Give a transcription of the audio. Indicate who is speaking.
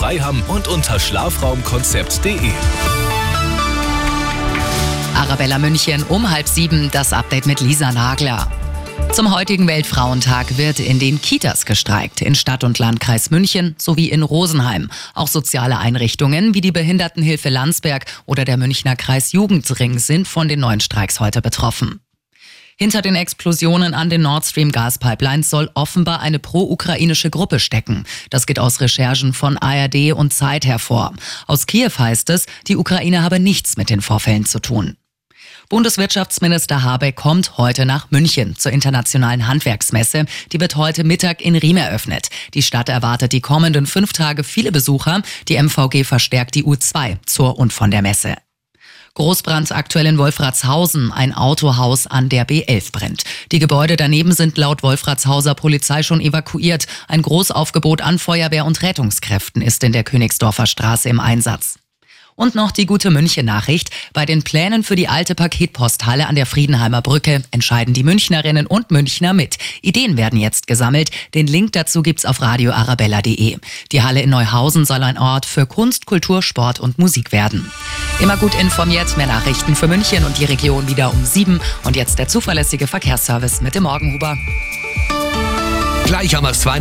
Speaker 1: Freiham und unter schlafraumkonzept.de.
Speaker 2: Arabella München um halb sieben, das Update mit Lisa Nagler. Zum heutigen Weltfrauentag wird in den Kitas gestreikt, in Stadt- und Landkreis München sowie in Rosenheim. Auch soziale Einrichtungen wie die Behindertenhilfe Landsberg oder der Münchner Kreis Jugendring sind von den neuen Streiks heute betroffen. Hinter den Explosionen an den Nord Stream Gaspipelines soll offenbar eine pro-ukrainische Gruppe stecken. Das geht aus Recherchen von ARD und Zeit hervor. Aus Kiew heißt es, die Ukraine habe nichts mit den Vorfällen zu tun. Bundeswirtschaftsminister Habeck kommt heute nach München zur internationalen Handwerksmesse. Die wird heute Mittag in Riem eröffnet. Die Stadt erwartet die kommenden fünf Tage viele Besucher. Die MVG verstärkt die U2 zur und von der Messe. Großbrand aktuell in Wolfratshausen. Ein Autohaus an der B11 brennt. Die Gebäude daneben sind laut Wolfratshauser Polizei schon evakuiert. Ein Großaufgebot an Feuerwehr und Rettungskräften ist in der Königsdorfer Straße im Einsatz. Und noch die gute München-Nachricht. Bei den Plänen für die alte Paketposthalle an der Friedenheimer Brücke entscheiden die Münchnerinnen und Münchner mit. Ideen werden jetzt gesammelt. Den Link dazu gibt's auf radioarabella.de. Die Halle in Neuhausen soll ein Ort für Kunst, Kultur, Sport und Musik werden. Immer gut informiert, mehr Nachrichten für München und die Region wieder um sieben. Und jetzt der zuverlässige Verkehrsservice mit dem Morgenhuber.
Speaker 1: Gleich haben wir es